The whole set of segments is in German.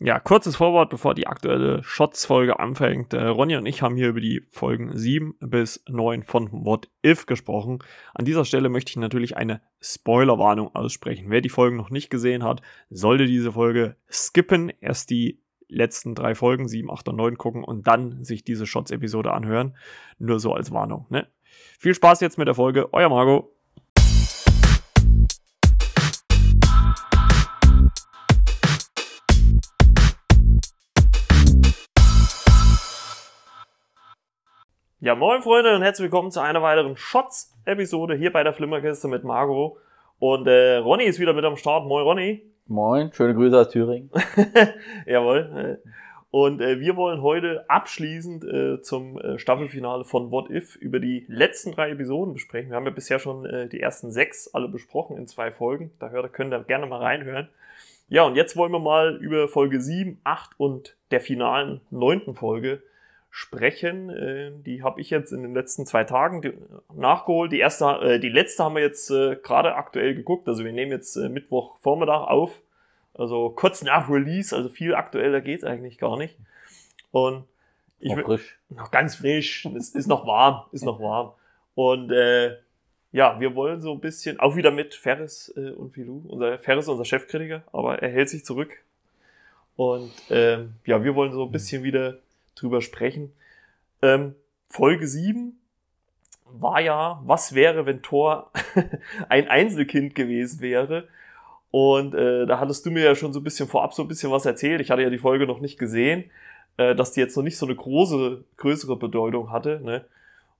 Ja, kurzes Vorwort, bevor die aktuelle Shots-Folge anfängt. Äh, Ronny und ich haben hier über die Folgen 7 bis 9 von What If gesprochen. An dieser Stelle möchte ich natürlich eine Spoilerwarnung aussprechen. Wer die Folgen noch nicht gesehen hat, sollte diese Folge skippen, erst die letzten drei Folgen, 7, 8 und 9 gucken und dann sich diese Shots-Episode anhören. Nur so als Warnung. Ne? Viel Spaß jetzt mit der Folge. Euer Margot. Ja, moin Freunde und herzlich willkommen zu einer weiteren Shots-Episode hier bei der Flimmerkiste mit Margot. Und äh, Ronny ist wieder mit am Start. Moin Ronny. Moin, schöne Grüße aus Thüringen. Jawohl. Und äh, wir wollen heute abschließend äh, zum äh, Staffelfinale von What If über die letzten drei Episoden besprechen. Wir haben ja bisher schon äh, die ersten sechs alle besprochen in zwei Folgen. Da hört, könnt ihr gerne mal reinhören. Ja, und jetzt wollen wir mal über Folge 7, 8 und der finalen neunten Folge sprechen. Äh, die habe ich jetzt in den letzten zwei Tagen nachgeholt. Die erste, äh, die letzte haben wir jetzt äh, gerade aktuell geguckt. Also wir nehmen jetzt äh, Mittwochvormittag auf. Also kurz nach Release, also viel aktueller geht's eigentlich gar nicht. Und ich noch frisch. Noch ganz frisch. Es ist noch warm, ist noch warm. Und äh, ja, wir wollen so ein bisschen, auch wieder mit Ferris äh, und Filou. Unser Ferris, unser Chefkritiker, aber er hält sich zurück. Und ähm, ja, wir wollen so ein bisschen wieder drüber sprechen. Ähm, Folge 7 war ja, was wäre, wenn Thor ein Einzelkind gewesen wäre? Und äh, da hattest du mir ja schon so ein bisschen vorab so ein bisschen was erzählt. Ich hatte ja die Folge noch nicht gesehen, äh, dass die jetzt noch nicht so eine große, größere Bedeutung hatte. Ne?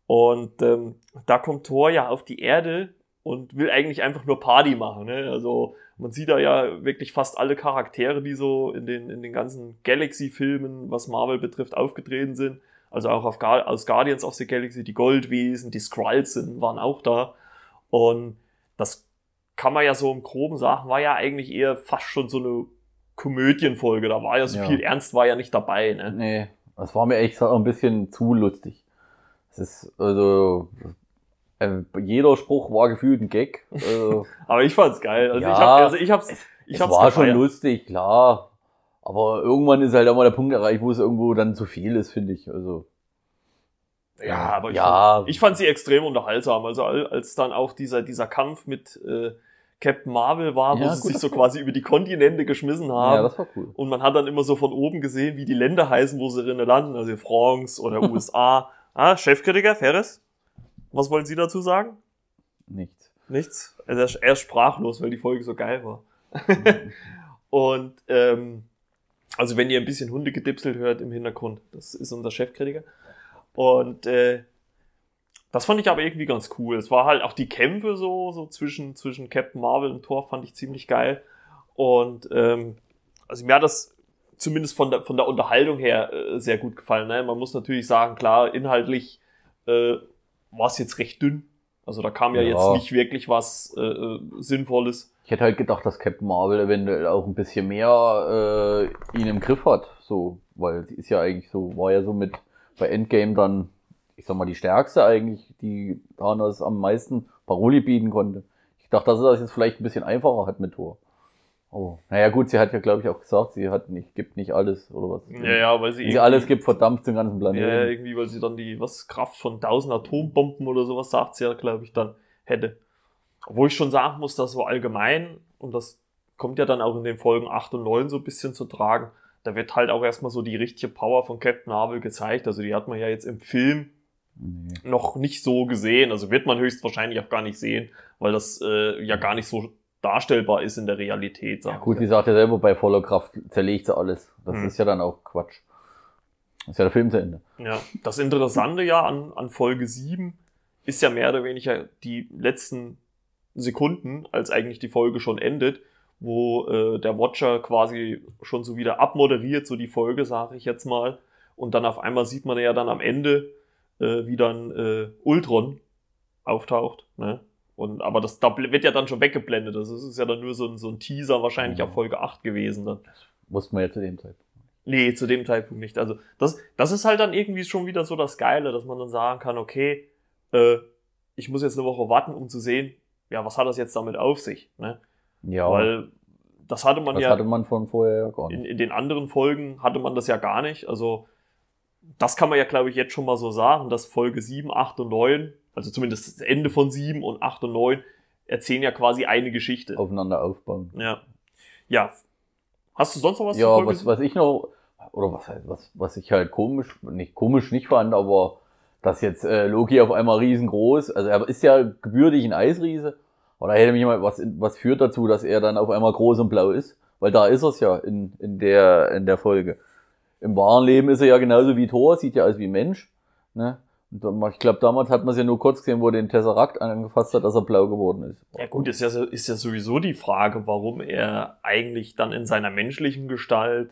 Und ähm, da kommt Thor ja auf die Erde und will eigentlich einfach nur Party machen. Ne? Also man sieht da ja wirklich fast alle Charaktere, die so in den, in den ganzen Galaxy-Filmen, was Marvel betrifft, aufgetreten sind. Also auch auf, aus Guardians of the Galaxy, die Goldwesen, die Skrulls sind, waren auch da. Und das kann man ja so im Groben sagen, war ja eigentlich eher fast schon so eine Komödienfolge. Da war ja so ja. viel Ernst war ja nicht dabei. Ne? Nee, das war mir echt ein bisschen zu lustig. Es ist, also, äh, jeder Spruch war gefühlt ein Gag. Äh, aber ich fand's geil. Also ja, ich hab, also ich hab's, ich es hab's war gefeiert. schon lustig, klar. Aber irgendwann ist halt auch mal der Punkt erreicht, wo es irgendwo dann zu viel ist, finde ich. Also. Ja, aber ich, ja. Fand, ich fand sie extrem unterhaltsam. Also als dann auch dieser, dieser Kampf mit äh, Captain Marvel war, ja, wo sie sich so quasi über die Kontinente geschmissen haben. Ja, das war cool. Und man hat dann immer so von oben gesehen, wie die Länder heißen, wo sie drinnen landen. Also France oder USA. ah, Chefkritiker, Ferris? Was wollen Sie dazu sagen? Nichts. Nichts? Also er ist sprachlos, weil die Folge so geil war. Mhm. und ähm, also wenn ihr ein bisschen Hunde gedipselt hört im Hintergrund, das ist unser Chefkritiker. Und äh, das fand ich aber irgendwie ganz cool. Es war halt auch die Kämpfe so, so zwischen, zwischen Captain Marvel und Thor fand ich ziemlich geil. Und ähm, also mir hat das zumindest von der, von der Unterhaltung her äh, sehr gut gefallen. Ne? Man muss natürlich sagen, klar, inhaltlich äh, war es jetzt recht dünn. Also da kam ja, ja. jetzt nicht wirklich was äh, äh, Sinnvolles. Ich hätte halt gedacht, dass Captain Marvel eventuell auch ein bisschen mehr äh, ihn im Griff hat. So, weil sie ist ja eigentlich so, war ja so mit bei Endgame dann, ich sag mal, die stärkste eigentlich, die Thanos am meisten Paroli bieten konnte. Ich dachte, dass er das jetzt vielleicht ein bisschen einfacher hat mit Thor. Oh, naja gut, sie hat ja glaube ich auch gesagt, sie hat nicht, gibt nicht alles oder was. Ja, ja, weil sie, Wenn sie alles gibt, verdammt den ganzen Planeten. Ja, irgendwie, weil sie dann die was Kraft von 1000 Atombomben oder sowas sagt sie ja, glaube ich, dann hätte. Wo ich schon sagen muss, dass so allgemein und das kommt ja dann auch in den Folgen 8 und 9 so ein bisschen zu tragen. Da wird halt auch erstmal so die richtige Power von Captain Marvel gezeigt. Also die hat man ja jetzt im Film nee. noch nicht so gesehen. Also wird man höchstwahrscheinlich auch gar nicht sehen, weil das äh, ja gar nicht so darstellbar ist in der Realität. Ja, gut, die sagt ja selber, bei voller Kraft zerlegt sie alles. Das hm. ist ja dann auch Quatsch. Das ist ja der Film zu Ende. Ja, das Interessante ja an, an Folge 7 ist ja mehr oder weniger die letzten Sekunden, als eigentlich die Folge schon endet, wo äh, der Watcher quasi schon so wieder abmoderiert, so die Folge, sage ich jetzt mal. Und dann auf einmal sieht man ja dann am Ende, äh, wie dann äh, Ultron auftaucht. Ne? Und, aber das da wird ja dann schon weggeblendet. Das ist ja dann nur so ein, so ein Teaser wahrscheinlich mhm. auf Folge 8 gewesen. Dann. Wussten wir ja zu dem Zeitpunkt. Nee, zu dem Zeitpunkt nicht. Also das, das ist halt dann irgendwie schon wieder so das Geile, dass man dann sagen kann, okay, äh, ich muss jetzt eine Woche warten, um zu sehen, ja, was hat das jetzt damit auf sich? Ne? Ja. Weil das hatte man Das ja hatte man von vorher ja gar nicht. in, in den anderen Folgen hatte man das ja gar nicht. Also das kann man ja, glaube ich, jetzt schon mal so sagen, dass Folge 7, 8 und 9, also zumindest das Ende von 7 und 8 und 9, erzählen ja quasi eine Geschichte. Aufeinander aufbauen. Ja. Ja. Hast du sonst noch was Ja, zur Folge was, was ich noch, oder was, was, was ich halt komisch, nicht komisch nicht fand, aber dass jetzt äh, Loki auf einmal riesengroß, also er ist ja gebürtig ein Eisriese, aber da hätte mich mal, was, was führt dazu, dass er dann auf einmal groß und blau ist? Weil da ist er's ja in, in, der, in der Folge. Im wahren Leben ist er ja genauso wie Thor, sieht ja aus wie Mensch. Ne? Ich glaube, damals hat man es ja nur kurz gesehen, wo er den Tesseract angefasst hat, dass er blau geworden ist. Ja gut, ist ja, ist ja sowieso die Frage, warum er eigentlich dann in seiner menschlichen Gestalt,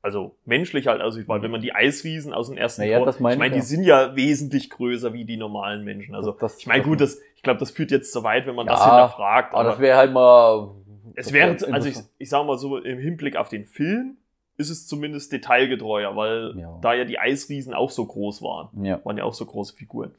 also menschlich halt aussieht, weil wenn man die Eisriesen aus dem ersten Naja, Tor, das ich meine, ich die ja. sind ja wesentlich größer wie die normalen Menschen. Also Das- das- ich meine, das- gut, das, ich glaube, das führt jetzt zu weit, wenn man das Ja, hinterfragt. Aber das wäre halt mal. es das wäre, wär also ich, ich sage mal so, im Hinblick auf den Film ist es zumindest detailgetreuer, weil Ja. da ja die Eisriesen auch so groß waren Ja. waren ja auch so große Figuren.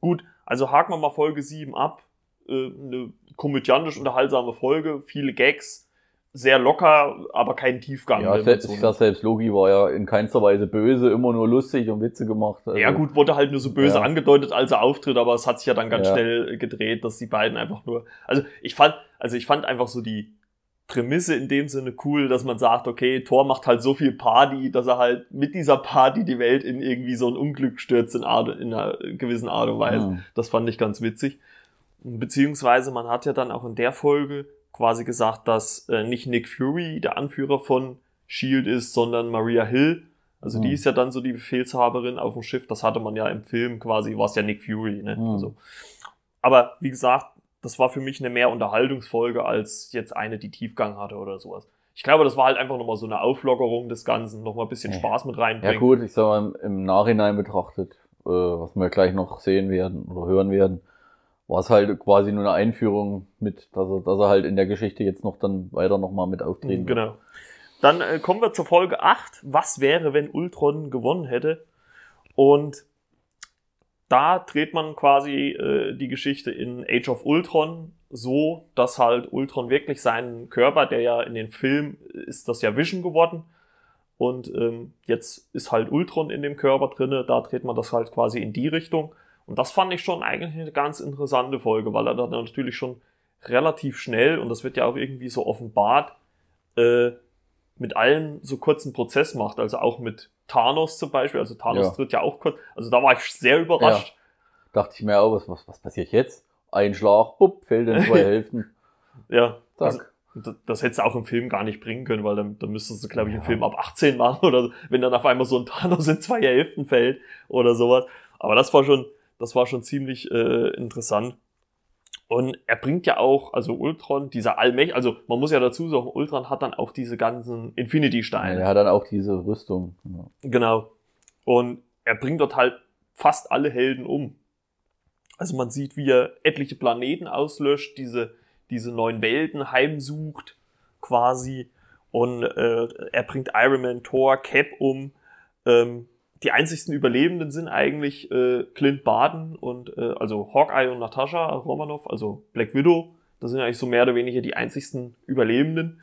Gut, also haken wir mal Folge 7 ab. Äh, eine komödiantisch unterhaltsame Folge, viele Gags, sehr locker, aber kein Tiefgang. Ja, selbst, ich sag selbst, Loki war ja in keinster Weise böse, immer nur lustig und Witze gemacht. Also, ja, gut, wurde halt nur so böse Ja. angedeutet, als er auftritt, aber es hat sich ja dann ganz Ja. schnell gedreht, dass die beiden einfach nur. Also ich fand, also ich fand einfach so die Prämisse in dem Sinne cool, dass man sagt, okay, Thor macht halt so viel Party, dass er halt mit dieser Party die Welt in irgendwie so ein Unglück stürzt in, Art, in einer gewissen Art und Weise. Mhm. Das fand ich ganz witzig. Beziehungsweise man hat ja dann auch in der Folge quasi gesagt, dass äh, nicht Nick Fury der Anführer von Shield ist, sondern Maria Hill. Also die Mhm. ist ja dann so die Befehlshaberin auf dem Schiff. Das hatte man ja im Film quasi, war es ja Nick Fury. Ne? Mhm. Also, aber wie gesagt, das war für mich eine mehr Unterhaltungsfolge als jetzt eine, die Tiefgang hatte oder sowas. Ich glaube, das war halt einfach nochmal so eine Auflockerung des Ganzen, nochmal ein bisschen Ja. Spaß mit Ja reinbringen. gut, ich sag mal, im Nachhinein betrachtet, äh, was wir gleich noch sehen werden oder hören werden, war es halt quasi nur eine Einführung mit, dass er, dass er halt in der Geschichte jetzt noch dann weiter nochmal mit auftreten wird. Genau. Dann äh, kommen wir zur Folge 8. Was wäre, wenn Ultron gewonnen hätte? Und da dreht man quasi äh, die Geschichte in Age of Ultron so, dass halt Ultron wirklich seinen Körper, der ja in den Film ist das ja Vision geworden. Und ähm, jetzt ist halt Ultron in dem Körper drinne, da dreht man das halt quasi in die Richtung. Und das fand ich schon eigentlich eine ganz interessante Folge, weil er dann natürlich schon relativ schnell, und das wird ja auch irgendwie so offenbart, äh, mit allen so kurzen Prozess macht. Also auch mit Thanos zum Beispiel. Also Thanos Ja. tritt ja auch kurz. Also da war ich sehr überrascht. Dachte ich mir auch, was, was, was passiert jetzt? Ein Schlag, bupp, fällt in zwei Hälften. Ja. Zack. Also, das, das hättest du auch im Film gar nicht bringen können, weil dann, dann müsstest du, glaube ich, im Ja. Film ab 18 machen oder so, wenn dann auf einmal so ein Thanos in zwei Hälften fällt oder sowas. Aber das war schon, das war schon ziemlich äh, interessant. Und er bringt ja auch, also Ultron, dieser Allmächt, also man muss ja dazu sagen, Ultron hat dann auch diese ganzen Infinity-Steine. er hat dann auch diese Rüstung. Ja. Genau. Und er bringt dort halt fast alle Helden um. Also man sieht, wie er etliche Planeten auslöscht, diese, diese neuen Welten heimsucht, quasi. Und äh, er bringt Iron Man, Thor, Cap um. Ähm, die einzigsten Überlebenden sind eigentlich äh, Clint Barton und äh, also Hawkeye und Natascha Romanoff, also Black Widow. Das sind eigentlich so mehr oder weniger die einzigsten Überlebenden.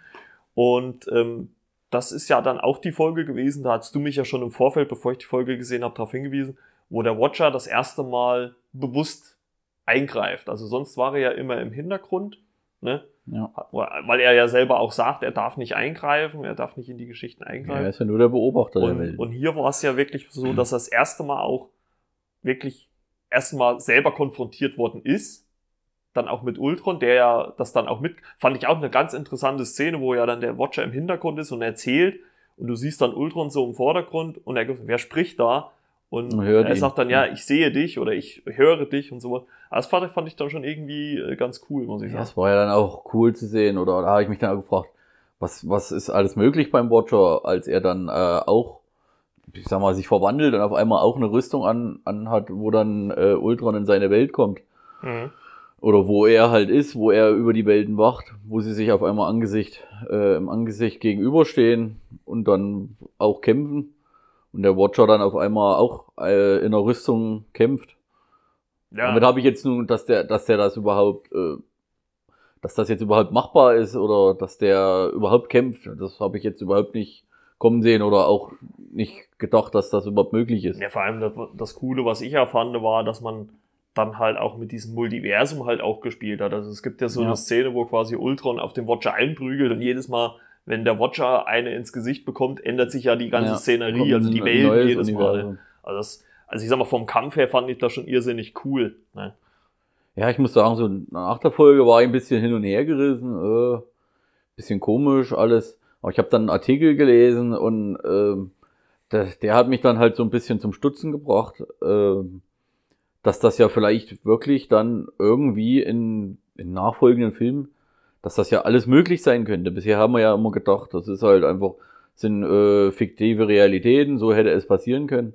Und ähm, das ist ja dann auch die Folge gewesen, da hast du mich ja schon im Vorfeld, bevor ich die Folge gesehen habe, darauf hingewiesen, wo der Watcher das erste Mal bewusst eingreift. Also sonst war er ja immer im Hintergrund, ne? Ja. weil er ja selber auch sagt, er darf nicht eingreifen, er darf nicht in die Geschichten er eingreifen. ist ja nur der Beobachter der Und, Welt. und hier war es ja wirklich so, dass er das erste Mal auch wirklich erstmal selber konfrontiert worden ist. Dann auch mit Ultron, der ja das dann auch mit, fand ich auch eine ganz interessante Szene, wo ja dann der Watcher im Hintergrund ist und erzählt und du siehst dann Ultron so im Vordergrund und er, wer spricht da? Und er ihn. sagt dann, ja, ich sehe dich oder ich höre dich und so. Das fand, fand ich dann schon irgendwie äh, ganz cool, muss ich Ja, sagen. das war ja dann auch cool zu sehen, oder da habe ich mich dann auch gefragt, was, was ist alles möglich beim Watcher, als er dann äh, auch, ich sag mal, sich verwandelt und auf einmal auch eine Rüstung an, anhat, wo dann äh, Ultron in seine Welt kommt. Mhm. Oder wo er halt ist, wo er über die Welten wacht, wo sie sich auf einmal Angesicht, äh, im Angesicht gegenüberstehen und dann auch kämpfen. Und der Watcher dann auf einmal auch äh, in einer Rüstung kämpft. Ja, Damit habe ich jetzt nun, dass der, dass der das überhaupt, äh, dass das jetzt überhaupt machbar ist oder dass der überhaupt kämpft, das habe ich jetzt überhaupt nicht kommen sehen oder auch nicht gedacht, dass das überhaupt möglich ist. Ja, vor allem das, das Coole, was ich erfand, war, dass man dann halt auch mit diesem Multiversum halt auch gespielt hat. Also es gibt ja so Ja. eine Szene, wo quasi Ultron auf den Watcher einprügelt und jedes Mal, wenn der Watcher eine ins Gesicht bekommt, ändert sich ja die ganze Ja, Szenerie, also die Welt jedes Mal. Also, das, also ich sag mal, vom Kampf her fand ich das schon irrsinnig cool. Ne? Ja, ich muss sagen, so nach der Folge war ich ein bisschen hin und her gerissen, äh, bisschen komisch alles. Aber ich habe dann einen Artikel gelesen und ähm, der, der hat mich dann halt so ein bisschen zum Stutzen gebracht, ähm, dass das ja vielleicht wirklich dann irgendwie in, in nachfolgenden Filmen, dass das ja alles möglich sein könnte. Bisher haben wir ja immer gedacht, das ist halt einfach, sind äh, fiktive Realitäten, so hätte es passieren können.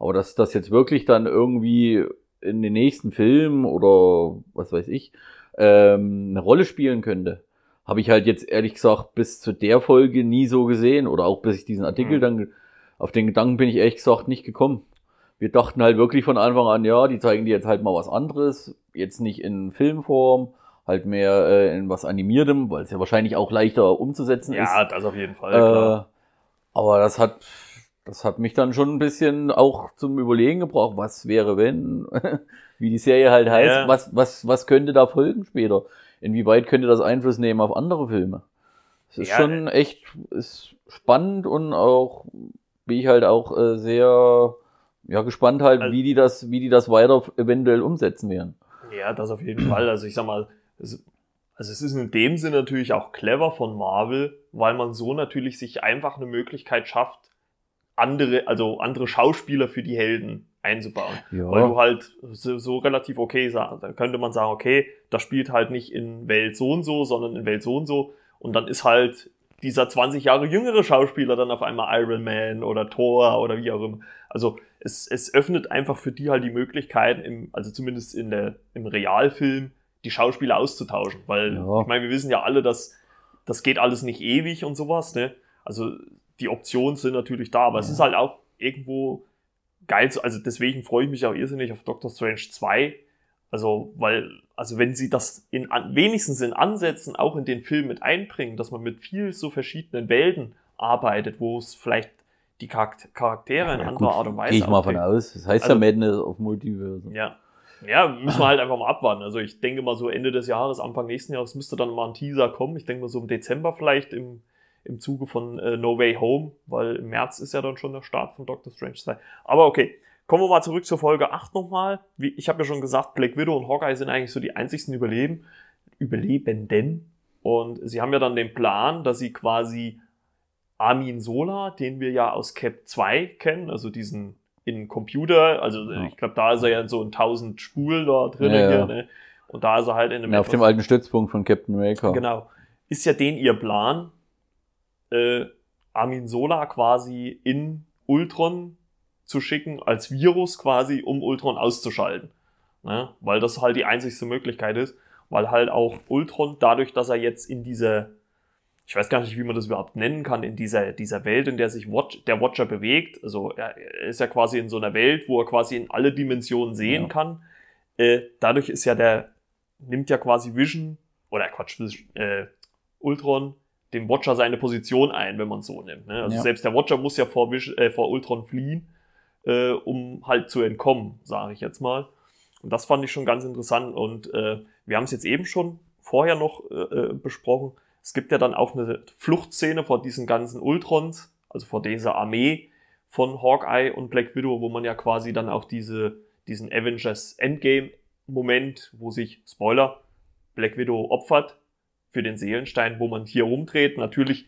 Aber dass das jetzt wirklich dann irgendwie in den nächsten Filmen oder was weiß ich ähm, eine Rolle spielen könnte, habe ich halt jetzt ehrlich gesagt bis zu der Folge nie so gesehen oder auch bis ich diesen Artikel Mhm. dann auf den Gedanken bin ich ehrlich gesagt nicht gekommen. Wir dachten halt wirklich von Anfang an, ja, die zeigen dir jetzt halt mal was anderes, jetzt nicht in Filmform, halt mehr äh, in was animiertem, weil es ja wahrscheinlich auch leichter umzusetzen ist. Ja, das auf jeden Fall, klar. Äh, aber das hat, das hat mich dann schon ein bisschen auch zum Überlegen gebracht, was wäre, wenn, wie die Serie halt heißt, Ja. was, was, was könnte da folgen später? Inwieweit könnte das Einfluss nehmen auf andere Filme? Es ist Ja, schon echt, ist spannend und auch, bin ich halt auch äh, sehr, ja, gespannt halt, Also- wie die das, wie die das weiter eventuell umsetzen werden. Ja, das auf jeden Fall. Also ich sag mal, es, also es ist in dem Sinne natürlich auch clever von Marvel, weil man so natürlich sich einfach eine Möglichkeit schafft, andere, also andere Schauspieler für die Helden einzubauen. Ja. Weil du halt so, so relativ okay sagst. Dann könnte man sagen, okay, das spielt halt nicht in Welt so und so, sondern in Welt so und so. Und dann ist halt dieser 20 Jahre jüngere Schauspieler dann auf einmal Iron Man oder Thor oder wie auch immer. Also es, es öffnet einfach für die halt die Möglichkeiten, im, also zumindest in der, im Realfilm, die Schauspieler auszutauschen. Weil Ja. ich meine, wir wissen ja alle, dass das geht alles nicht ewig und sowas, ne? Also die Optionen sind natürlich da, aber es Ja. ist halt auch irgendwo geil. Also deswegen freue ich mich auch irrsinnig auf Doctor Strange 2. Also, weil, also wenn sie das in wenigstens in Ansätzen auch in den Film mit einbringen, dass man mit viel so verschiedenen Welten arbeitet, wo es vielleicht die Charakter- Charaktere in Ja, anderer gut, Art und Weise Gehe ich mal von aus. Das heißt Also- ja Madness auf Multiverse. Ja. Ja, müssen wir halt einfach mal abwarten. Also ich denke mal so Ende des Jahres, Anfang nächsten Jahres müsste dann mal ein Teaser kommen. Ich denke mal so im Dezember vielleicht im, im Zuge von äh, No Way Home, weil im März ist ja dann schon der Start von Doctor Strange 2. Aber okay, kommen wir mal zurück zur Folge 8 nochmal. Wie, ich habe ja schon gesagt, Black Widow und Hawkeye sind eigentlich so die einzigsten Überleben, Überlebenden. Und sie haben ja dann den Plan, dass sie quasi Armin Sola, den wir ja aus Cap 2 kennen, also diesen in Computer, also Ja. ich glaube, da ist er ja in so in 1000 Spulen da drin Ja, hier, ne? Und da ist er halt in einem Ja, auf dem alten Stützpunkt von Captain America. Genau. Ist ja den ihr Plan, äh, Armin Sola quasi in Ultron zu schicken, als Virus quasi, um Ultron auszuschalten. Ne? Weil das halt die einzigste Möglichkeit ist. Weil halt auch Ultron, dadurch, dass er jetzt in dieser, ich weiß gar nicht, wie man das überhaupt nennen kann, in dieser, dieser Welt, in der sich Watch, der Watcher bewegt, also er ist ja quasi in so einer Welt, wo er quasi in alle Dimensionen sehen Ja. kann. Äh, dadurch ist ja der, nimmt ja quasi Vision, oder Quatsch, Vision, äh, Ultron dem Watcher seine Position ein, wenn man es so nimmt. Ne? Also Ja. selbst der Watcher muss ja vor, Vision, äh, vor Ultron fliehen, äh, um halt zu entkommen, sage ich jetzt mal. Und das fand ich schon ganz interessant. Und äh, wir haben es jetzt eben schon vorher noch äh, äh, besprochen. Es gibt ja dann auch eine Fluchtszene vor diesen ganzen Ultrons, also vor dieser Armee von Hawkeye und Black Widow, wo man ja quasi dann auch diese, diesen Avengers Endgame-Moment, wo sich, Spoiler, Black Widow opfert für den Seelenstein, wo man hier rumdreht. Natürlich,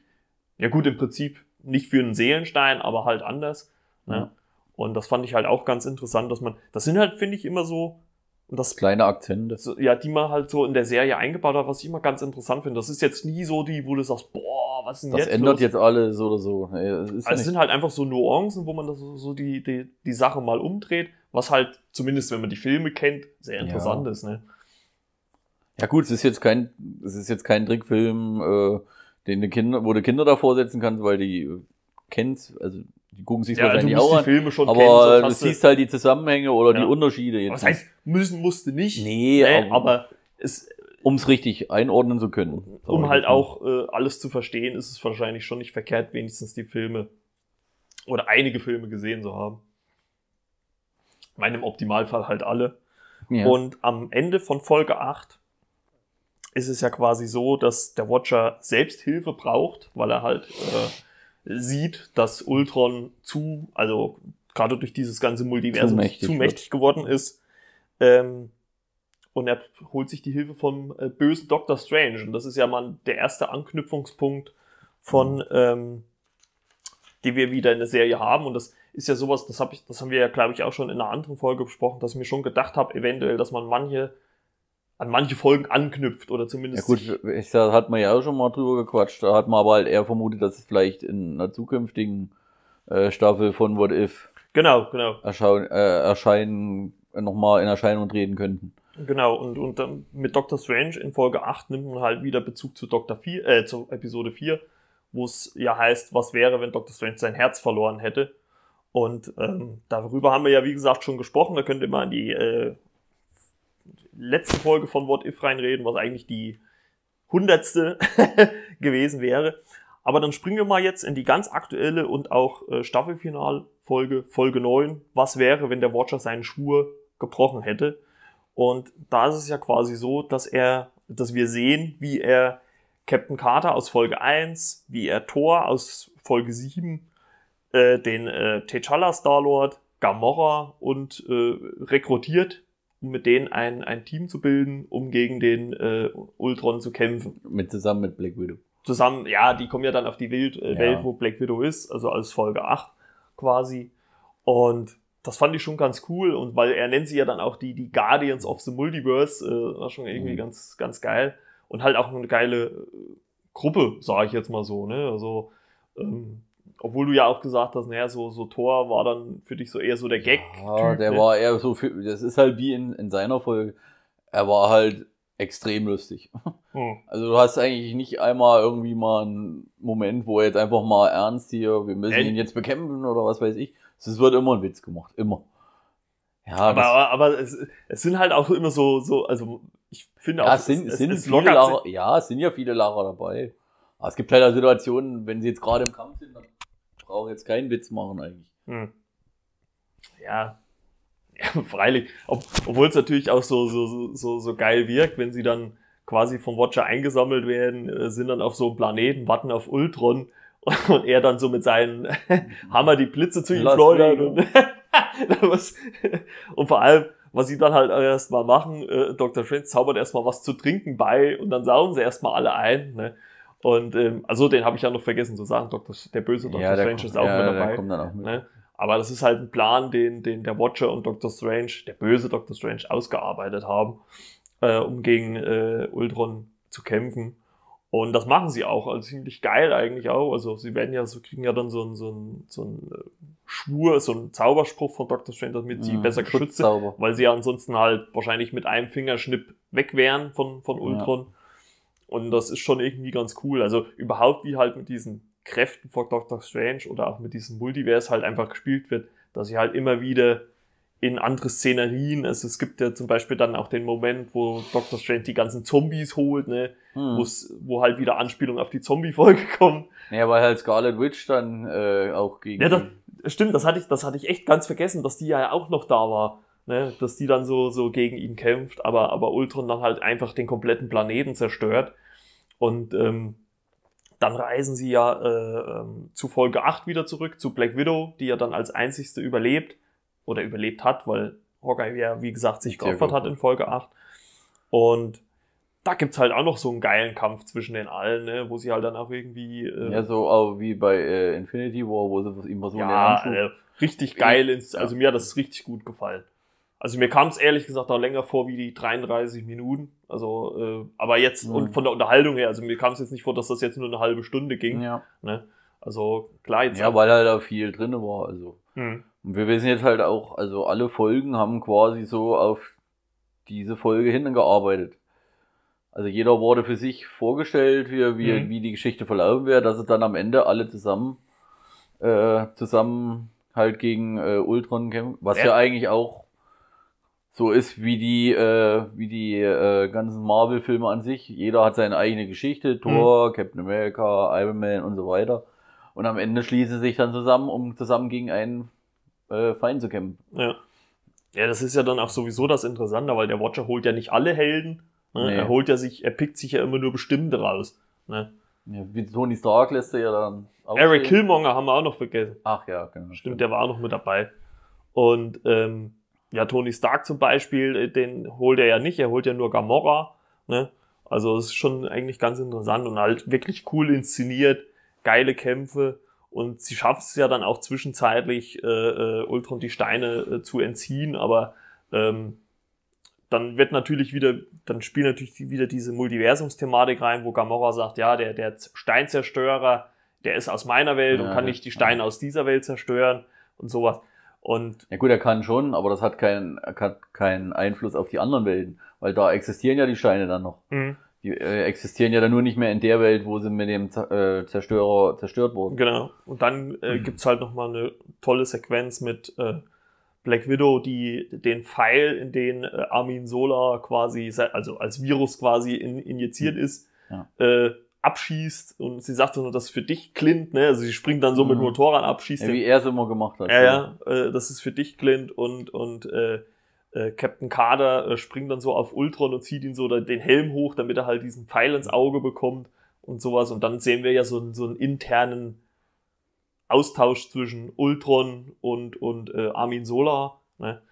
ja gut, im Prinzip nicht für einen Seelenstein, aber halt anders. Ne? Ja. Und das fand ich halt auch ganz interessant, dass man, das sind halt, finde ich, immer so, und das Kleine Akzente. ja, die man halt so in der Serie eingebaut hat, was ich immer ganz interessant finde. Das ist jetzt nie so die, wo du sagst, boah, was ist denn Das jetzt ändert los? jetzt alles oder so. Nee, das ja Also es sind halt einfach so Nuancen, wo man das so, die, die, die Sache mal umdreht, was halt, zumindest wenn man die Filme kennt, sehr interessant ist, ne? Ja gut, es ist jetzt kein, es ist jetzt kein Trickfilm, äh, den die Kinder, wo du Kinder davor setzen kannst, weil die äh, kennst, also die gucken sich Ja, wahrscheinlich auch die an. Filme schon Aber kennen, du siehst halt die Zusammenhänge oder Ja. die Unterschiede jetzt. Was heißt, müssen musste nicht. Nee, ne? aber- aber es, Um es richtig einordnen zu können. um halt auch äh, alles zu verstehen, ist es wahrscheinlich schon nicht verkehrt, wenigstens die Filme oder einige Filme gesehen zu haben. Ich meine, im Optimalfall halt alle. Ja. Und am Ende von Folge 8 ist es ja quasi so, dass der Watcher selbst Hilfe braucht, weil er halt äh, sieht, dass Ultron zu, also gerade durch dieses ganze Multiversum Zu zu mächtig mächtig, wird. geworden ist. Ähm, und er holt sich die Hilfe vom äh, bösen Doctor Strange. Und das ist ja mal der erste Anknüpfungspunkt von, ähm, die wir wieder in der Serie haben. Und das ist ja sowas, das, hab ich, das haben wir ja, glaube ich, auch schon in einer anderen Folge besprochen, dass ich mir schon gedacht habe, eventuell, dass man manche an manche Folgen anknüpft oder Ja zumindest gut, sich- ich, da hat man ja auch schon mal drüber gequatscht. Da hat man aber halt eher vermutet, dass es vielleicht in einer zukünftigen äh, Staffel von What If genau, genau, erschauen, äh, erscheinen, nochmal in Erscheinung treten könnten. genau. Und, und dann mit Doctor Strange in Folge 8 nimmt man halt wieder Bezug zu Doctor 4, äh, zu Episode 4, wo es ja heißt, was wäre, wenn Doctor Strange sein Herz verloren hätte. Und ähm, darüber haben wir ja, wie gesagt, schon gesprochen. Da könnt ihr mal in die äh, letzte Folge von What If reinreden, was eigentlich die hundertste gewesen wäre. Aber dann springen wir mal jetzt in die ganz aktuelle und auch äh, Staffelfinalfolge, Folge 9. Was wäre, wenn der Watcher seinen Schwur gebrochen hätte? Und da ist es ja quasi so, dass er, dass wir sehen, wie er Captain Carter aus Folge 1, wie er Thor aus Folge 7, äh, den äh, T'Challa Star-Lord, Gamora und äh, rekrutiert, um mit denen ein, ein Team zu bilden, um gegen den äh, Ultron zu kämpfen Mit zusammen mit Black Widow. zusammen, ja, die kommen ja dann auf die Welt, äh, Ja. Welt, wo Black Widow ist, also als Folge 8 quasi. Und das fand ich schon ganz cool und weil er nennt sie ja dann auch die, die Guardians of the Multiverse, äh, war schon irgendwie Mhm. ganz, ganz geil. Und halt auch eine geile Gruppe, sage ich jetzt mal so, ne? Also, ähm, obwohl du ja auch gesagt hast, naja, so, so Thor war dann für dich so eher so der Gag. Ja, der ne? war eher so für, das ist halt wie in, in seiner Folge. Er war halt extrem lustig. Hm. Also du hast eigentlich nicht einmal irgendwie mal einen Moment, wo er jetzt einfach mal ernst hier, wir müssen Äh, ihn jetzt bekämpfen oder was weiß ich. Es wird immer ein Witz gemacht, immer. Ja, Aber, aber, aber es, es sind halt auch immer so, so also ich finde ja auch, es sind, es, sind es viele Lacher, ja, es sind ja viele Lacher dabei. Aber es gibt halt auch Situationen, wenn sie jetzt gerade im Kampf sind, dann brauche jetzt keinen Witz machen eigentlich. Hm. Ja. ja, freilich. Ob, Obwohl es natürlich auch so, so, so- so, geil wirkt, wenn sie dann quasi vom Watcher eingesammelt werden, äh, sind dann auf so einem Planeten, warten auf Ultron und er dann so mit seinen Hammer die Blitze zu ihm schleudert. Und, und vor allem, was sie dann halt erstmal machen, äh, Dr. Strange zaubert erstmal was zu trinken bei und dann saugen sie erstmal alle ein. Ne? Und ähm, also den habe ich ja noch vergessen zu sagen, Dr. der böse Dr. der Strange kommt- ist auch ja, mit dabei. auch mit. Ne? Aber das ist halt ein Plan, den, den der Watcher und Dr. Strange, der böse Dr. Strange, ausgearbeitet haben, äh, um gegen äh, Ultron zu kämpfen. Und das machen sie auch, also ziemlich geil eigentlich auch. Also sie werden ja so, kriegen ja dann so einen so einen, so einen äh, Schwur, so einen Zauberspruch von Dr. Strange, damit sie Mhm, besser geschützt sind, weil sie ja ansonsten halt wahrscheinlich mit einem Fingerschnipp weg wären von, von Ultron. Und das ist schon irgendwie ganz cool. Also überhaupt, wie halt mit diesen Kräften von Doctor Strange oder auch mit diesem Multiverse halt einfach gespielt wird, dass sie halt immer wieder in andere Szenerien, also es gibt ja zum Beispiel dann auch den Moment, wo Doctor Strange die ganzen Zombies holt, ne, Hm. wo halt wieder Anspielungen auf die Zombie-Folge kommen. Ja, weil halt Scarlet Witch dann äh, auch gegen. Ja, das, stimmt, das hatte ich, das hatte ich echt ganz vergessen, dass die ja auch noch da war. Ne, dass die dann so, so gegen ihn kämpft, aber, aber Ultron dann halt einfach den kompletten Planeten zerstört. Und ähm, dann reisen sie ja äh, ähm, zu Folge 8 wieder zurück, zu Black Widow, die ja dann als einzigste überlebt oder überlebt hat, weil Hawkeye ja, wie gesagt, sich geopfert hat in Folge 8. Und da gibt's halt auch noch so einen geilen Kampf zwischen den allen, ne, wo sie halt dann auch irgendwie äh, ja, so auch wie bei äh, Infinity War, wo sie ihm versuchen, ja, den Handschuh. äh, richtig geil. Ins, Ja. also mir hat das richtig gut gefallen. Also mir kam es ehrlich gesagt auch länger vor wie die 33 Minuten. Also, äh, aber jetzt Mhm. und von der Unterhaltung her, also mir kam es jetzt nicht vor, dass das jetzt nur eine halbe Stunde ging. ja. Ne? Also klar jetzt. ja, weil halt auch viel drin war. Also. Hm. Und wir wissen jetzt halt auch, also alle Folgen haben quasi so auf diese Folge hingearbeitet. Also jeder wurde für sich vorgestellt, wie, wie, Mhm. wie die Geschichte verlaufen wäre, dass sie dann am Ende alle zusammen äh, zusammen halt gegen äh, Ultron kämpfen. Was Ja. ja. eigentlich auch so ist wie die, äh, wie die äh, ganzen Marvel-Filme an sich. Jeder hat seine eigene Geschichte, Thor, mhm. Captain America, Iron Man und so weiter. Und am Ende schließen sie sich dann zusammen, um zusammen gegen einen äh, Feind zu kämpfen. Ja. Ja, das ist ja dann auch sowieso das Interessante, weil der Watcher holt ja nicht alle Helden. Ne? Nee. Er holt ja sich, er pickt sich ja immer nur bestimmte raus. Ne? Ja, wie Tony Stark lässt er ja dann Eric Killmonger haben wir auch noch vergessen. Ach ja, genau. Stimmt, stimmt. der war auch noch mit dabei. Und ähm, ja, Tony Stark zum Beispiel, äh, den holt er ja nicht, er holt ja nur Gamora. Ne? Also es ist schon eigentlich ganz interessant und halt wirklich cool inszeniert, geile Kämpfe und sie schafft es ja dann auch zwischenzeitlich, äh, äh, Ultron die Steine äh, zu entziehen, aber ähm, dann wird natürlich wieder, dann spielt natürlich wieder diese Multiversumsthematik rein, wo Gamora sagt, ja, der, der Steinzerstörer, der ist aus meiner Welt ja, und kann nicht die Steine ja. aus dieser Welt zerstören und sowas. Und ja gut, er kann schon, aber das hat keinen, hat keinen Einfluss auf die anderen Welten, weil da existieren ja die Steine dann noch. Mhm. Die äh, existieren ja dann nur nicht mehr in der Welt, wo sie mit dem äh, Zerstörer zerstört wurden. Genau. Und dann äh, mhm. gibt's halt nochmal eine tolle Sequenz mit äh, Black Widow, die den Pfeil, in den äh, Armin Solar quasi, also als Virus quasi in, injiziert mhm. ist, ja. Abschießt und sie sagt so, das ist für dich, Clint, ne? Also sie springt dann so mhm. mit Motorrad ab, schießt. Ja, wie er es immer gemacht hat. Ja, ja, äh, das ist für dich, Clint und, und äh, äh, Captain Carter äh, springt dann so auf Ultron und zieht ihn so den Helm hoch, damit er halt diesen Pfeil ins Auge bekommt und sowas. Und dann sehen wir ja so, so einen internen Austausch zwischen Ultron und, und äh, Armin Solar. Ne?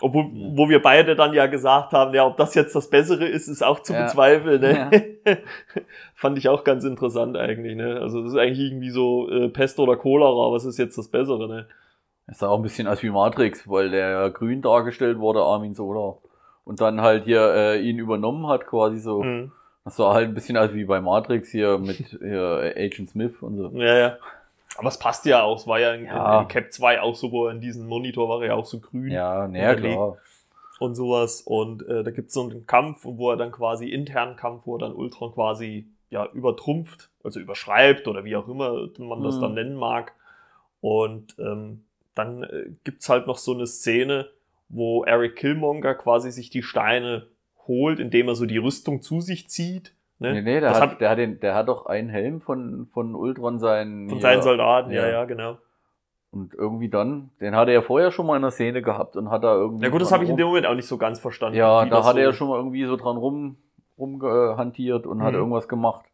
Obwohl, wo wir beide dann ja gesagt haben, ja, ob das jetzt das Bessere ist, ist auch zu ja. bezweifeln. Ne? Ja. Fand ich auch ganz interessant eigentlich. Ne? Also das ist eigentlich irgendwie so äh, Pest oder Cholera, was ist jetzt das Bessere? Ne? Es sah auch ein bisschen aus wie Matrix, weil der ja grün dargestellt wurde, Armin Solar. Und dann halt hier äh, ihn übernommen hat, quasi so. Mhm. Das sah halt ein bisschen aus wie bei Matrix hier mit hier Agent Smith und so. Ja, ja. Aber es passt ja auch. Es war ja in, ja. in, Cap 2 auch so, wo in diesem Monitor war er ja auch so grün. Ja, naja, klar. Und sowas. Und äh, da gibt es so einen Kampf, wo er dann quasi internen Kampf, wo er dann Ultron quasi ja übertrumpft, also überschreibt oder wie auch immer man das mhm. dann nennen mag. Und ähm, dann äh, gibt's halt noch so eine Szene, wo Eric Killmonger quasi sich die Steine holt, indem er so die Rüstung zu sich zieht Ne? Nee, nee, der, hat, hat, der, hat den, der hat doch einen Helm von, von Ultron seinen. Von seinen Soldaten, ja, ja, ja, genau. Und irgendwie dann, den hatte er vorher schon mal in der Szene gehabt und hat da irgendwie. Ja gut, das habe ich in dem Moment auch nicht so ganz verstanden. Ja, da hat so er schon mal irgendwie so dran rum rumgehantiert und mhm. hat irgendwas gemacht.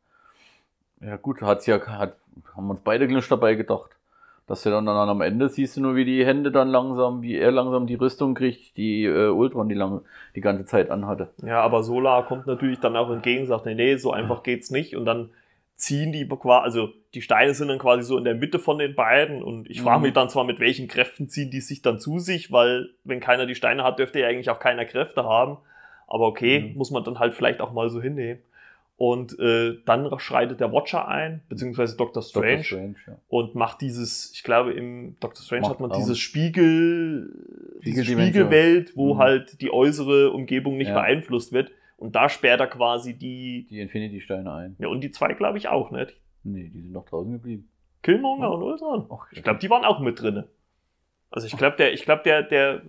Ja gut, hat's ja, hat, haben uns beide gleich dabei gedacht. Dass du dann, dann am Ende siehst du nur, wie die Hände dann langsam, wie er langsam die Rüstung kriegt, die äh, Ultron die, lang, die ganze Zeit anhatte. Ja, aber Solar kommt natürlich dann auch entgegen, sagt, nee, nee, so einfach geht's nicht. Und dann ziehen die quasi, also die Steine sind dann quasi so in der Mitte von den beiden. Und ich frage mhm. mich dann zwar, mit welchen Kräften ziehen die sich dann zu sich, weil wenn keiner die Steine hat, dürfte ja eigentlich auch keiner Kräfte haben. Aber okay, mhm. muss man dann halt vielleicht auch mal so hinnehmen. Und äh, dann schreitet der Watcher ein, beziehungsweise Dr. Strange, Dr. Strange ja. und macht dieses, ich glaube, im Dr. Strange macht hat man dieses Spiegel, diese Spiegelwelt, wo mhm. halt die äußere Umgebung nicht ja. beeinflusst wird. Und da sperrt er quasi die. Die Infinity-Steine ein. Ja, und die zwei, glaube ich, auch, nicht? Nee, die sind noch draußen geblieben. Killmonger oh. und Ultron. Och, ich glaube, die waren auch mit drinne. Also ich glaube, der, ich glaube, der, der.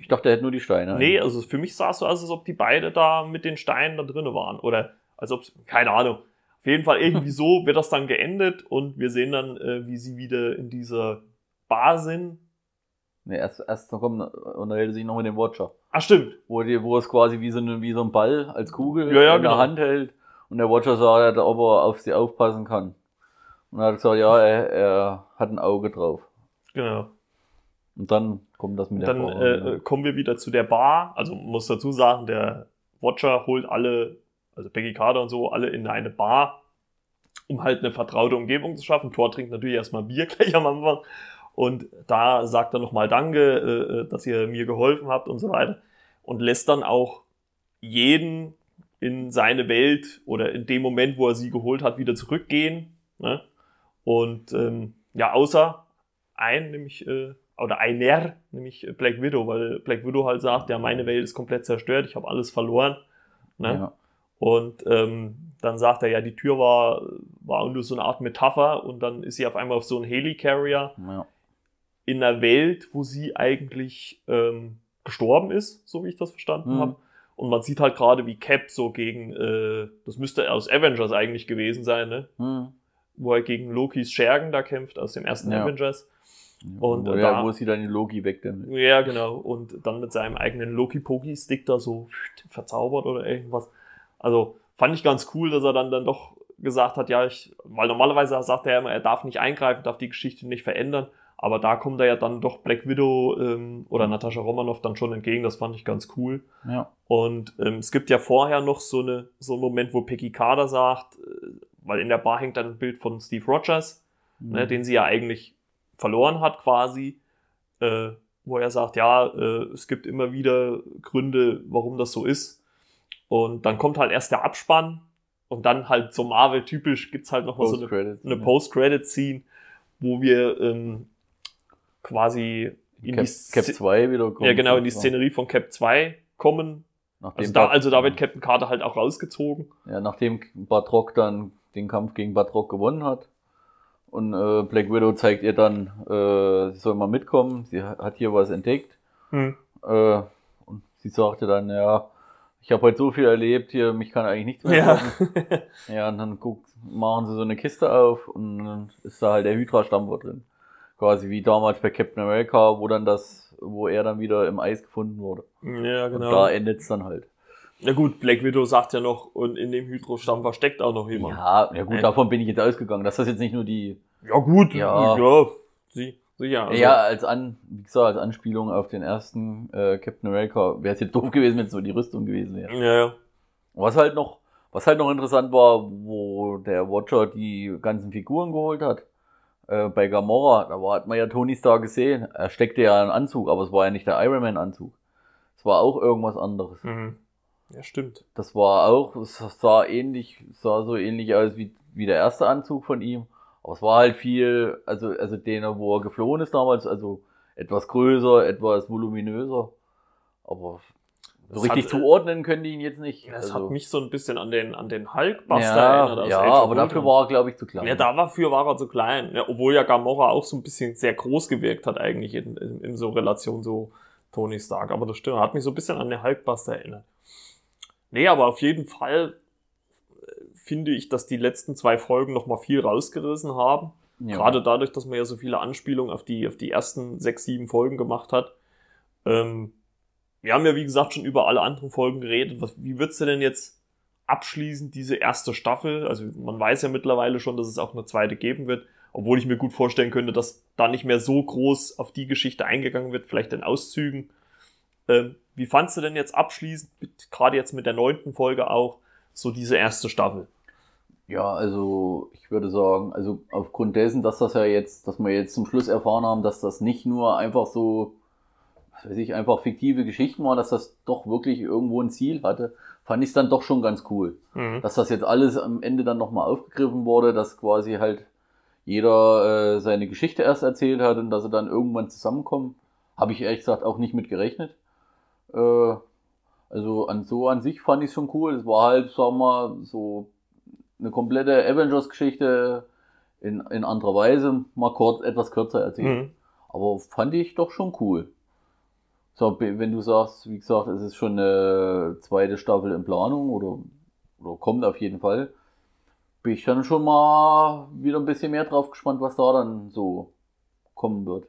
Ich dachte, der hätte nur die Steine. Nee, also für mich sah es so aus, als ob die beide da mit den Steinen da drinne waren. Oder als ob, keine Ahnung. Auf jeden Fall irgendwie so wird das dann geendet und wir sehen dann, äh, wie sie wieder in dieser Bar sind. Nee, erst, erst noch kommt, unterhält er sich noch mit dem Watcher. Ach, stimmt. Wo, die, wo es quasi wie so, eine, wie so ein Ball als Kugel ja, ja, in genau. der Hand hält. Und der Watcher sagt, ob er auf sie aufpassen kann. Und er hat gesagt, ja, er, er hat ein Auge drauf. Genau. Und dann kommt das mit der dann, Bar. Äh, kommen wir wieder zu der Bar. Also muss dazu sagen, der Watcher holt alle also Peggy Carter und so, alle in eine Bar, um halt eine vertraute Umgebung zu schaffen. Thor trinkt natürlich erstmal Bier gleich am Anfang. Und da sagt er nochmal Danke, äh, äh, dass ihr mir geholfen habt und so weiter. Und lässt dann auch jeden in seine Welt oder in dem Moment, wo er sie geholt hat, wieder zurückgehen. Ne? Und ähm, ja, außer ein, nämlich, äh, oder einer, nämlich Black Widow, weil Black Widow halt sagt, ja, meine Welt ist komplett zerstört, ich habe alles verloren. Ne? Ja. Und ähm, dann sagt er, ja, die Tür war, war nur so eine Art Metapher und dann ist sie auf einmal auf so einem Helicarrier ja. In einer Welt, wo sie eigentlich ähm, gestorben ist, so wie ich das verstanden Mhm. habe. Und man sieht halt gerade, wie Cap so gegen, äh, das müsste aus Avengers eigentlich gewesen sein, ne? Hm. wo er gegen Lokis Schergen da kämpft, aus dem ersten Ja. Avengers. Und, wo, ja, da- wo sie dann die Loki wegdämmt. Ja, genau. Und dann mit seinem eigenen Loki-Poki-Stick da so verzaubert oder irgendwas. Also fand ich ganz cool, dass er dann, dann doch gesagt hat, ja, ich, weil normalerweise sagt er immer, er darf nicht eingreifen, darf die Geschichte nicht verändern. Aber da kommt er ja dann doch Black Widow ähm, oder Natascha Romanoff dann schon entgegen. Das fand ich ganz cool. Ja. Und ähm, es gibt ja vorher noch so, eine, so einen Moment, wo Peggy Carter sagt, äh, weil in der Bar hängt dann ein Bild von Steve Rogers, Mhm. ne, den sie ja eigentlich verloren hat quasi, äh, wo er sagt, ja, äh, es gibt immer wieder Gründe, warum das so ist. Und dann kommt halt erst der Abspann und dann halt so Marvel-typisch gibt's halt noch mal so eine, eine Post-Credit-Scene, wo wir ähm, quasi in Cap, die Cap Sze- 2 wieder kommt. ja, genau, in die. Szenerie von Cap 2 kommen. Nachdem Also da, also da wird Captain Carter halt auch rausgezogen. Ja, nachdem Batrock dann den Kampf gegen Batrock gewonnen hat. Und äh, Black Widow zeigt ihr dann, äh, sie soll mal mitkommen, sie ha- hat hier was entdeckt. Hm. Äh, und sie sagte dann, ja, ich habe heute so viel erlebt, hier, mich kann eigentlich nichts mehr Ja. Ja, und dann guckt, machen sie so eine Kiste auf und dann ist da halt der Hydra-Stammwort drin. Quasi wie damals bei Captain America, wo dann das, wo er dann wieder im Eis gefunden wurde. ja, Und genau. da endet's dann halt. Na gut, Black Widow sagt ja noch, und in dem Hydro-Stamm versteckt auch noch jemand. Ja, ja gut, davon bin ich jetzt ausgegangen, dass das jetzt nicht nur die, Ja, gut, Ja. ja, sie, sicher. Also, ja, als An, wie gesagt, als Anspielung auf den ersten äh, Captain America, wäre es jetzt doof gewesen, wenn es nur die Rüstung gewesen wäre. Ja, ja. Was halt noch, was halt noch interessant war, wo der Watcher die ganzen Figuren geholt hat, äh, bei Gamora, da war, hat man ja Tony Stark gesehen, er steckte ja einen Anzug, aber es war ja nicht der Iron Man Anzug. Es war auch irgendwas anderes. Mhm. Ja, stimmt. Das war auch, es sah ähnlich, sah so ähnlich aus wie, wie der erste Anzug von ihm. Aber es war halt viel, also, also den, wo er geflohen ist damals, also etwas größer, etwas voluminöser. Aber so richtig hat, zuordnen können die ihn jetzt nicht. Das also, hat mich so ein bisschen an den, an den Hulkbuster ja, erinnert. ja aber dafür war er, glaube ich, zu klein. Ja, dafür war er zu klein. Ja, obwohl ja Gamora auch so ein bisschen sehr groß gewirkt hat, eigentlich in, in, in so Relation so Tony Stark. Aber das stimmt, hat mich so ein bisschen an den Hulkbuster erinnert. Nee, aber auf jeden Fall äh, finde ich, dass die letzten zwei Folgen nochmal viel rausgerissen haben. ja. Gerade dadurch, dass man ja so viele Anspielungen auf die, auf die ersten sechs, sieben Folgen gemacht hat. Ähm, wir haben ja, wie gesagt, schon über alle anderen Folgen geredet. Was, wie würdest du denn jetzt abschließend diese erste Staffel? Also man weiß ja mittlerweile schon, dass es auch eine zweite geben wird, obwohl ich mir gut vorstellen könnte, dass da nicht mehr so groß auf die Geschichte eingegangen wird, vielleicht in Auszügen. Ähm, wie fandst du denn jetzt abschließend, gerade jetzt mit der neunten Folge auch, so diese erste Staffel? Ja, also ich würde sagen, also aufgrund dessen, dass das ja jetzt, dass wir jetzt zum Schluss erfahren haben, dass das nicht nur einfach so, was weiß ich, einfach fiktive Geschichten waren, dass das doch wirklich irgendwo ein Ziel hatte, fand ich es dann doch schon ganz cool. Mhm. Dass das jetzt alles am Ende dann nochmal aufgegriffen wurde, dass quasi halt jeder äh, seine Geschichte erst erzählt hat und dass sie dann irgendwann zusammenkommen, habe ich ehrlich gesagt auch nicht mit gerechnet. Äh, also an so an sich fand ich es schon cool. Es war halt, sagen wir mal, so eine komplette Avengers-Geschichte in, in anderer Weise, mal kurz, etwas kürzer erzählt. Mhm. Aber fand ich doch schon cool. So, wenn du sagst, wie gesagt, es ist schon eine zweite Staffel in Planung oder, oder kommt auf jeden Fall, bin ich dann schon mal wieder ein bisschen mehr drauf gespannt, was da dann so kommen wird.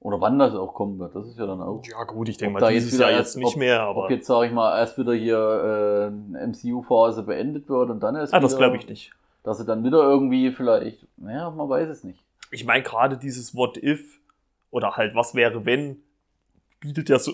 Oder wann das auch kommen wird, das ist ja dann auch. Ja gut, ich denke da mal, jetzt dieses wieder Jahr erst- jetzt nicht ob- mehr, aber Ob jetzt, sage ich mal, erst wieder hier äh, MCU-Phase beendet wird und dann erst ah, das glaube ich nicht. dass sie dann wieder irgendwie vielleicht, naja, man weiß es nicht. ich meine, gerade dieses What If oder halt was wäre, wenn, bietet ja so,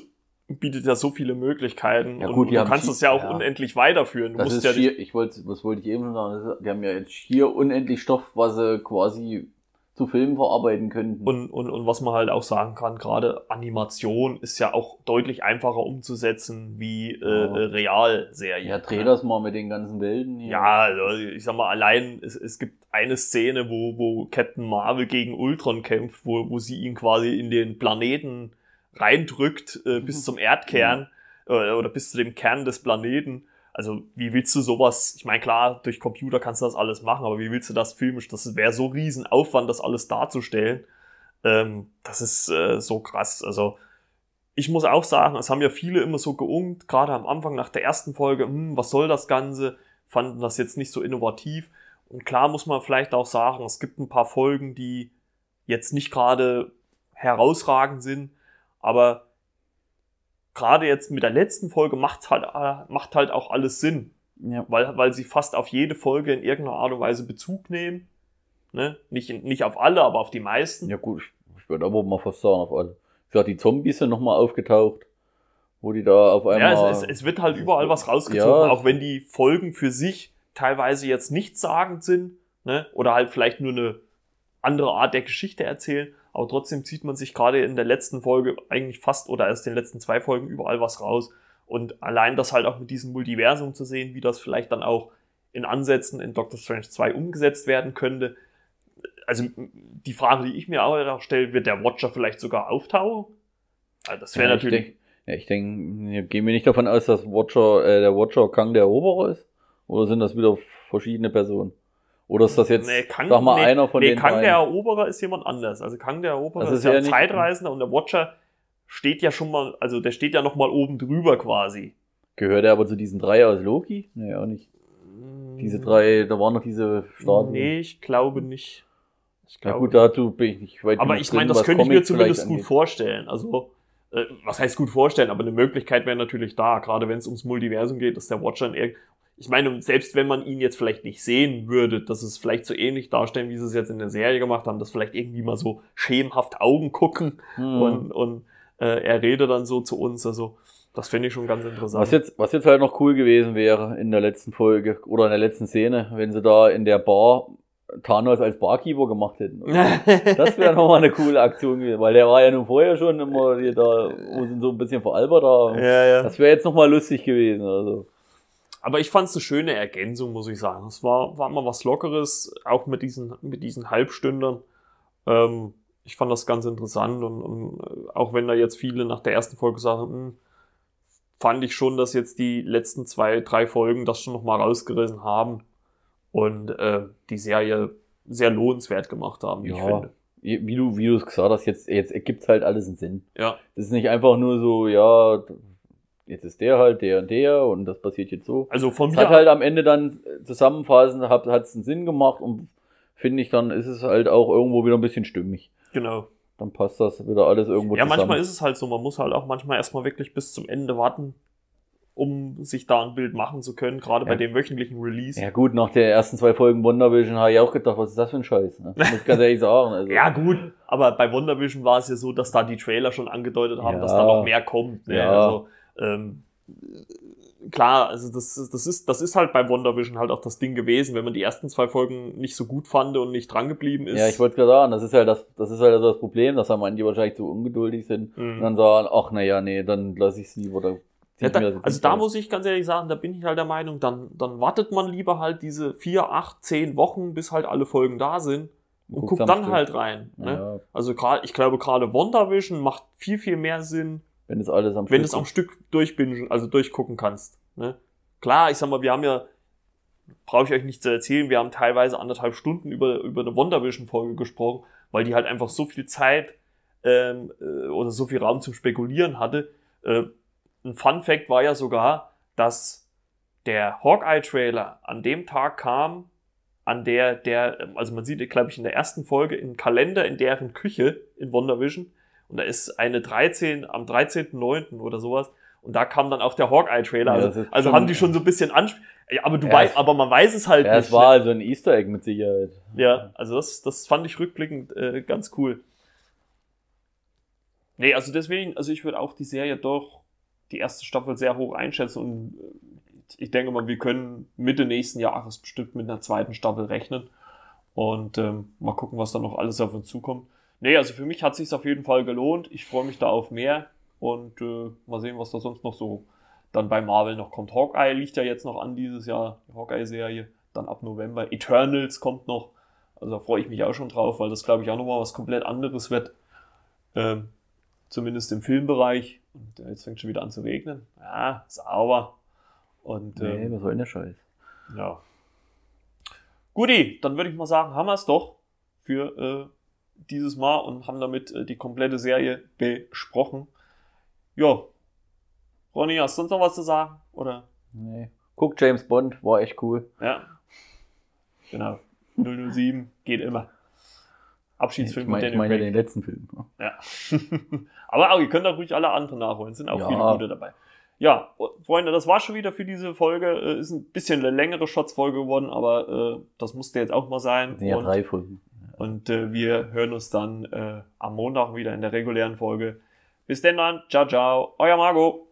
bietet ja so viele Möglichkeiten. Ja, und, gut, und du kannst es ja auch ja. unendlich weiterführen. Du Das ist ja hier, ich wollte, was wollte ich eben schon sagen, die haben ja jetzt hier unendlich Stoff, was sie quasi zu Filmen verarbeiten könnten. und, und, und was man halt auch sagen kann, gerade Animation ist ja auch deutlich einfacher umzusetzen wie äh, Ja. äh, Realserien. ja, dreh das mal mit den ganzen Welten hier. Ja, also ich sag mal, allein, es, es gibt eine Szene, wo, wo Captain Marvel gegen Ultron kämpft, wo, wo sie ihn quasi in den Planeten reindrückt, äh, bis Mhm. zum Erdkern äh, oder bis zu dem Kern des Planeten. Also, wie willst du sowas, ich meine, klar, durch Computer kannst du das alles machen, aber wie willst du das filmisch? Das wäre so riesen Aufwand, das alles darzustellen. Ähm, das ist äh, so krass. Also, ich muss auch sagen, es haben ja viele immer so geungt, gerade am Anfang nach der ersten Folge, hm, was soll das Ganze, fanden das jetzt nicht so innovativ. Und klar muss man vielleicht auch sagen, es gibt ein paar Folgen, die jetzt nicht gerade herausragend sind, aber gerade jetzt mit der letzten Folge macht halt, äh, macht halt auch alles Sinn. Ja. Weil, weil sie fast auf jede Folge in irgendeiner Art und Weise Bezug nehmen. Ne? Nicht, nicht auf alle, aber auf die meisten. Ja gut, ich, ich würde aber mal fast sagen, auf alle. Ja, die Zombies sind nochmal aufgetaucht, wo die da auf einmal... Ja, es, es, es wird halt überall was rausgezogen, Ja. auch wenn die Folgen für sich teilweise jetzt nichtssagend sind, ne? oder halt vielleicht nur eine andere Art der Geschichte erzählen, aber trotzdem zieht man sich gerade in der letzten Folge eigentlich fast oder erst den letzten zwei Folgen überall was raus. Und allein das halt auch mit diesem Multiversum zu sehen, wie das vielleicht dann auch in Ansätzen in Doctor Strange 2 umgesetzt werden könnte. Also die Frage, die ich mir auch stelle, wird der Watcher vielleicht sogar auftauchen? Also das wäre ja, natürlich. Ich denk, ja, ich denke, gehen wir nicht davon aus, dass Watcher, äh, der Watcher Kang der Eroberer ist? Oder sind das wieder verschiedene Personen? Oder ist das jetzt, Nee, Kang, sag mal, nee, einer von nee, den Kang der Eroberer ist jemand anders. Also Kang der Eroberer Das ist, ist ja ja ein Zeitreisender und der Watcher steht ja schon mal, also der steht ja noch mal oben drüber quasi. Gehört er aber zu diesen drei aus Loki? Nee, auch nicht. Diese drei, da waren noch diese Staaten. Nee, ich glaube nicht. Ich Ja glaube gut, dazu bin ich nicht weit Aber ich drin, meine, das könnte ich mir Comics zumindest gut angeht. vorstellen. Also, äh, was heißt gut vorstellen, aber eine Möglichkeit wäre natürlich da, gerade wenn es ums Multiversum geht, dass der Watcher in ich meine, selbst wenn man ihn jetzt vielleicht nicht sehen würde, dass es vielleicht so ähnlich darstellen, wie sie es jetzt in der Serie gemacht haben, dass vielleicht irgendwie mal so schemenhaft Augen gucken Hm. und, und äh, er redet dann so zu uns. Also, das finde ich schon ganz interessant. Was jetzt, was jetzt halt noch cool gewesen wäre in der letzten Folge oder in der letzten Szene, wenn sie da in der Bar Thanos als Barkeeper gemacht hätten. Das wäre nochmal eine coole Aktion gewesen, weil der war ja nun vorher schon immer hier da, wo sie ihn so ein bisschen veralbert haben. ja, ja. Das wäre jetzt nochmal lustig gewesen. Also. Aber ich fand es eine schöne Ergänzung, muss ich sagen. Es war, war mal was Lockeres, auch mit diesen, mit diesen Halbstündern. Ähm, ich fand das ganz interessant und, und äh, auch wenn da jetzt viele nach der ersten Folge sagen, hm, fand ich schon, dass jetzt die letzten zwei, drei Folgen das schon nochmal rausgerissen haben und äh, die Serie sehr lohnenswert gemacht haben, wie ich Ja. finde. Wie du, wie du es gesagt hast, jetzt, jetzt ergibt halt alles einen Sinn. Ja, Das ist nicht einfach nur so, ja, jetzt ist der halt, der und der und das passiert jetzt so. also von Es mir hat halt am Ende dann äh, zusammenfassend, hat es einen Sinn gemacht und finde ich, dann ist es halt auch irgendwo wieder ein bisschen stimmig. genau. Dann passt das wieder alles irgendwo Ja, zusammen. manchmal ist es halt so, man muss halt auch manchmal erstmal wirklich bis zum Ende warten, um sich da ein Bild machen zu können, gerade bei Ja. dem wöchentlichen Release. Ja gut, nach den ersten zwei Folgen WandaVision habe ich auch gedacht, was ist das für ein Scheiß? Ne? Muss ich ganz ehrlich sagen. Also, Ja, gut, aber bei WandaVision war es ja so, dass da die Trailer schon angedeutet haben, Ja. dass da noch mehr kommt. Ne? Ja. Also, ähm, klar, also das, das, ist, das ist halt bei WandaVision halt auch das Ding gewesen, wenn man die ersten zwei Folgen nicht so gut fand und nicht drangeblieben ist. ja, ich wollte gerade sagen, das ist halt das, das ist halt das Problem, dass da manche wahrscheinlich zu ungeduldig sind Mhm. und dann sagen, ach naja, nee, dann lasse ich es lieber. Zieh Ja, da, also da muss ich ganz ehrlich sagen, da bin ich halt der Meinung, dann, dann wartet man lieber halt diese vier, acht, zehn Wochen, bis halt alle Folgen da sind und guckt am dann Stück. halt rein. Ne? ja, Also gerade, ich glaube gerade WandaVision macht viel, viel mehr Sinn, wenn es alles am wenn du Stück es am. Stück durchbingen, also durchgucken kannst. Ne? Klar, ich sag mal, wir haben ja, brauche ich euch nicht zu erzählen, wir haben teilweise anderthalb Stunden über, über eine WandaVision-Folge gesprochen, weil die halt einfach so viel Zeit ähm, äh, oder so viel Raum zum Spekulieren hatte. Äh, ein Fun Fact war ja sogar, dass der Hawkeye-Trailer an dem Tag kam, an der, der, also man sieht, glaube ich, in der ersten Folge im Kalender in deren Küche in WandaVision. Und da ist eine 13, am 13.09. oder sowas. Und da kam dann auch der Hawkeye-Trailer. Ja, also also haben die schon so ein bisschen Ansp ja, aber du Ja, weißt, aber man weiß es halt Ja, nicht. es war also ein Easter Egg mit Sicherheit. ne? Ja, also das, das fand ich rückblickend äh, ganz cool. Nee, also deswegen, also ich würde auch die Serie doch die erste Staffel sehr hoch einschätzen und äh, ich denke mal, wir können Mitte nächsten Jahres bestimmt mit einer zweiten Staffel rechnen und ähm, mal gucken, was da noch alles auf uns zukommt. Nee, also für mich hat sich auf jeden Fall gelohnt. Ich freue mich da auf mehr und äh, mal sehen, was da sonst noch so dann bei Marvel noch kommt. Hawkeye liegt ja jetzt noch an dieses Jahr, die Hawkeye-Serie, dann ab November. Eternals kommt noch, also da freue ich mich auch schon drauf, weil das glaube ich auch nochmal was komplett anderes wird. Ähm, zumindest im Filmbereich. Und äh, jetzt fängt schon wieder an zu regnen. Ja, sauber. Und Nee, ähm, was soll denn der Scheiß? ja. Guti, dann würde ich mal sagen, haben wir es doch für äh, dieses Mal und haben damit äh, die komplette Serie besprochen. Ja. Ronny, hast du sonst noch was zu sagen? Oder? Nee. Guck, James Bond, war echt cool. Ja. Genau. 007 geht immer. Abschiedsfilm ich meine ich meine den letzten Film. Ja. Aber auch, ihr könnt auch ruhig alle anderen nachholen. Es sind auch Ja. viele gute dabei. Ja, Freunde, das war schon wieder für diese Folge. Äh, Ist ein bisschen eine längere Shots-Folge geworden, aber äh, das musste jetzt auch mal sein. Ja drei Folgen. Und äh, wir hören uns dann äh, am Montag wieder in der regulären Folge. Bis denn dann. Ciao, ciao. Euer Margot.